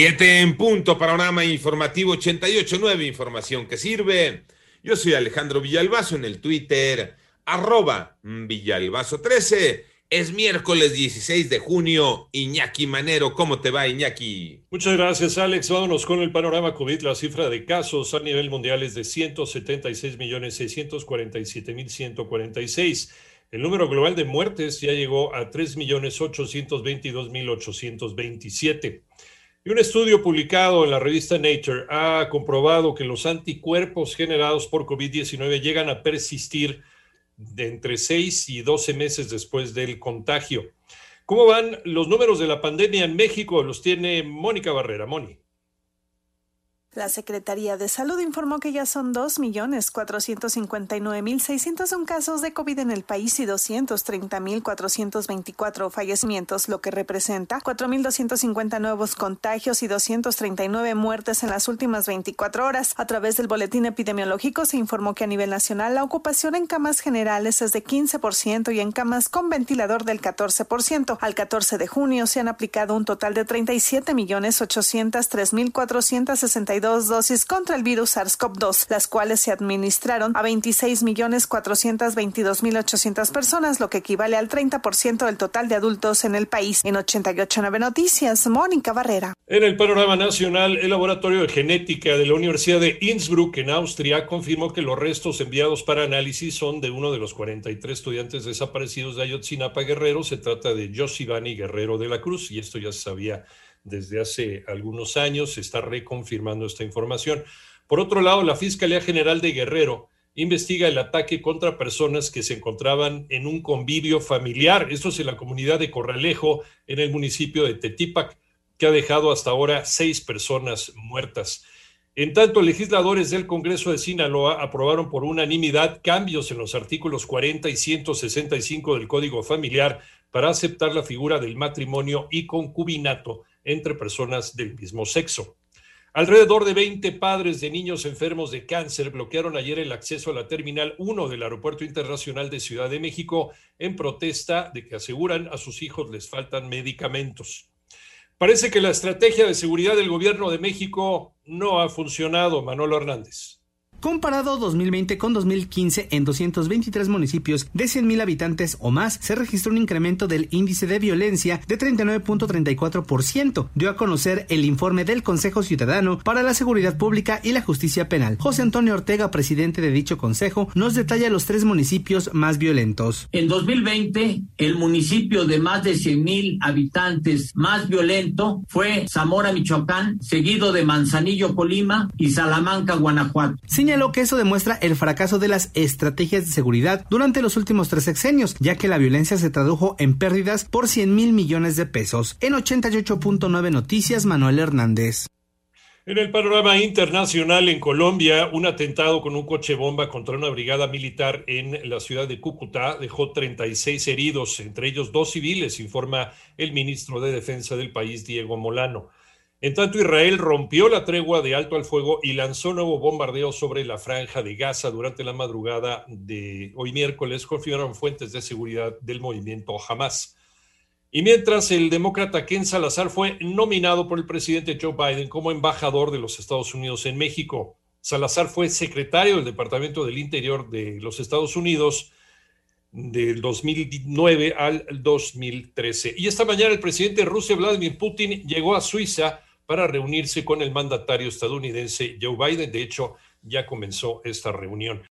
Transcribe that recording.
Siete en punto, panorama informativo 88.9, información que sirve. Yo soy Alejandro Villalbazo en el Twitter, arroba Villalbazo13. Es miércoles 16 de junio. Iñaki Manero, ¿cómo te va, Iñaki? Muchas gracias, Alex. Vámonos con el panorama COVID. La cifra de casos a nivel mundial es de 176.647.146. El número global de muertes ya llegó a 3.822.827. Y un estudio publicado en la revista Nature ha comprobado que los anticuerpos generados por COVID-19 llegan a persistir de entre 6 y 12 meses después del contagio. ¿Cómo van los números de la pandemia en México? Los tiene Mónica Barrera. Moni. La Secretaría de Salud informó que ya son 2.459.601 casos de COVID en el país y 230.424 fallecimientos, lo que representa 4.250 nuevos contagios y 239 muertes en las últimas 24 horas. A través del boletín epidemiológico se informó que a nivel nacional la ocupación en camas generales es de 15% y en camas con ventilador del 14%. Al 14 de junio se han aplicado un total de 37.803.462 dos dosis contra el virus SARS-CoV-2, las cuales se administraron a 26.422.800 personas, lo que equivale al 30% del total de adultos en el país. En 889 Noticias, Mónica Barrera. En el panorama nacional, el Laboratorio de Genética de la Universidad de Innsbruck, en Austria, confirmó que los restos enviados para análisis son de uno de los 43 estudiantes desaparecidos de Ayotzinapa Guerrero. Se trata de Josivani Guerrero de la Cruz, y esto ya se sabía desde hace algunos años. Se está reconfirmando esta información. Por otro lado, la Fiscalía General de Guerrero investiga el ataque contra personas que se encontraban en un convivio familiar. Esto es en la comunidad de Corralejo, en el municipio de Tetípac, que ha dejado hasta ahora seis personas muertas. En tanto, legisladores del Congreso de Sinaloa aprobaron por unanimidad cambios en los artículos 40 y 165 del Código Familiar para aceptar la figura del matrimonio y concubinato entre personas del mismo sexo. Alrededor de 20 padres de niños enfermos de cáncer bloquearon ayer el acceso a la Terminal 1 del Aeropuerto Internacional de Ciudad de México en protesta de que aseguran a sus hijos les faltan medicamentos. Parece que la estrategia de seguridad del gobierno de México no ha funcionado, Manolo Hernández. Comparado 2020 con 2015, en 223 municipios de 100.000 habitantes o más, se registró un incremento del índice de violencia de 39.34%, dio a conocer el informe del Consejo Ciudadano para la Seguridad Pública y la Justicia Penal. José Antonio Ortega, presidente de dicho consejo, nos detalla los tres municipios más violentos. En 2020, el municipio de más de 100.000 habitantes más violento fue Zamora, Michoacán, seguido de Manzanillo, Colima y Salamanca, Guanajuato señaló que eso demuestra el fracaso de las estrategias de seguridad durante los últimos tres sexenios, ya que la violencia se tradujo en pérdidas por 100 mil millones de pesos. En 88.9 Noticias, Manuel Hernández. En el panorama internacional, en Colombia, un atentado con un coche bomba contra una brigada militar en la ciudad de Cúcuta dejó 36 heridos, entre ellos dos civiles, informa el ministro de Defensa del país, Diego Molano. En tanto, Israel rompió la tregua de alto al fuego y lanzó nuevo bombardeo sobre la franja de Gaza durante la madrugada de hoy miércoles, confirmaron fuentes de seguridad del movimiento Hamas. Y mientras el demócrata Ken Salazar fue nominado por el presidente Joe Biden como embajador de los Estados Unidos en México, Salazar fue secretario del Departamento del Interior de los Estados Unidos del 2009 al 2013. Y esta mañana el presidente de Rusia, Vladimir Putin, llegó a Suiza para reunirse con el mandatario estadounidense Joe Biden. De hecho, ya comenzó esta reunión.